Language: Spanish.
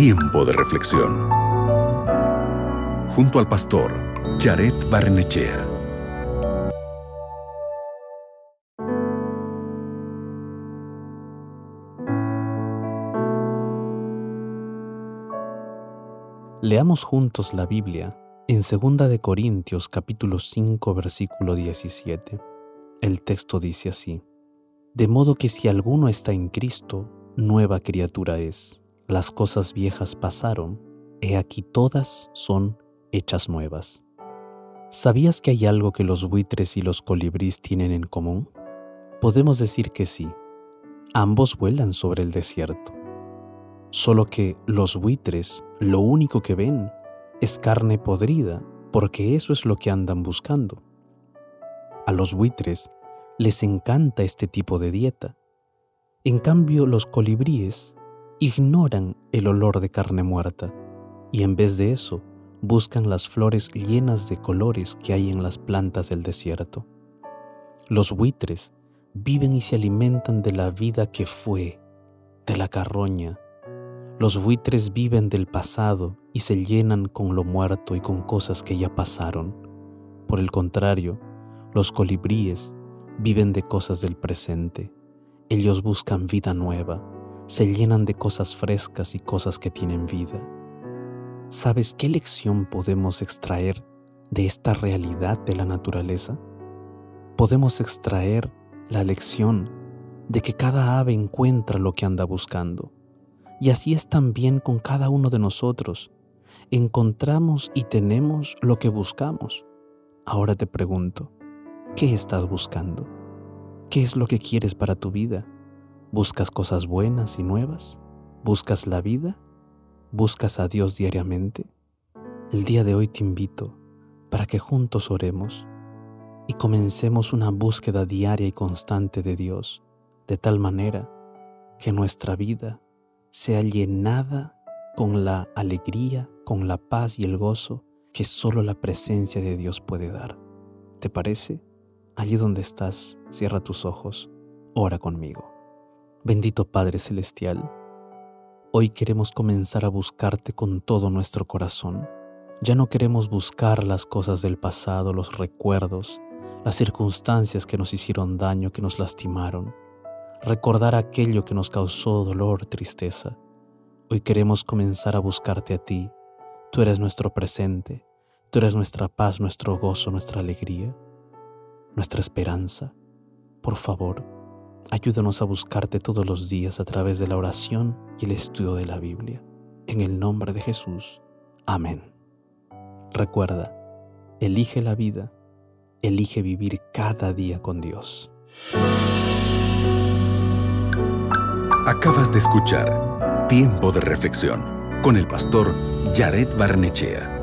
Tiempo de reflexión. Junto al pastor Jared Barnechea. Leamos juntos la Biblia en 2 de Corintios capítulo 5 versículo 17. El texto dice así: De modo que si alguno está en Cristo, nueva criatura es las cosas viejas pasaron, he aquí todas son hechas nuevas. ¿Sabías que hay algo que los buitres y los colibríes tienen en común? Podemos decir que sí. Ambos vuelan sobre el desierto. Solo que los buitres lo único que ven es carne podrida, porque eso es lo que andan buscando. A los buitres les encanta este tipo de dieta. En cambio, los colibríes ignoran el olor de carne muerta y en vez de eso buscan las flores llenas de colores que hay en las plantas del desierto. Los buitres viven y se alimentan de la vida que fue, de la carroña. Los buitres viven del pasado y se llenan con lo muerto y con cosas que ya pasaron. Por el contrario, los colibríes viven de cosas del presente. Ellos buscan vida nueva se llenan de cosas frescas y cosas que tienen vida. ¿Sabes qué lección podemos extraer de esta realidad de la naturaleza? Podemos extraer la lección de que cada ave encuentra lo que anda buscando. Y así es también con cada uno de nosotros. Encontramos y tenemos lo que buscamos. Ahora te pregunto, ¿qué estás buscando? ¿Qué es lo que quieres para tu vida? ¿Buscas cosas buenas y nuevas? ¿Buscas la vida? ¿Buscas a Dios diariamente? El día de hoy te invito para que juntos oremos y comencemos una búsqueda diaria y constante de Dios, de tal manera que nuestra vida sea llenada con la alegría, con la paz y el gozo que solo la presencia de Dios puede dar. ¿Te parece? Allí donde estás, cierra tus ojos, ora conmigo. Bendito Padre Celestial, hoy queremos comenzar a buscarte con todo nuestro corazón. Ya no queremos buscar las cosas del pasado, los recuerdos, las circunstancias que nos hicieron daño, que nos lastimaron, recordar aquello que nos causó dolor, tristeza. Hoy queremos comenzar a buscarte a ti. Tú eres nuestro presente, tú eres nuestra paz, nuestro gozo, nuestra alegría, nuestra esperanza. Por favor, Ayúdanos a buscarte todos los días a través de la oración y el estudio de la Biblia. En el nombre de Jesús. Amén. Recuerda, elige la vida, elige vivir cada día con Dios. Acabas de escuchar Tiempo de Reflexión con el pastor Jared Barnechea.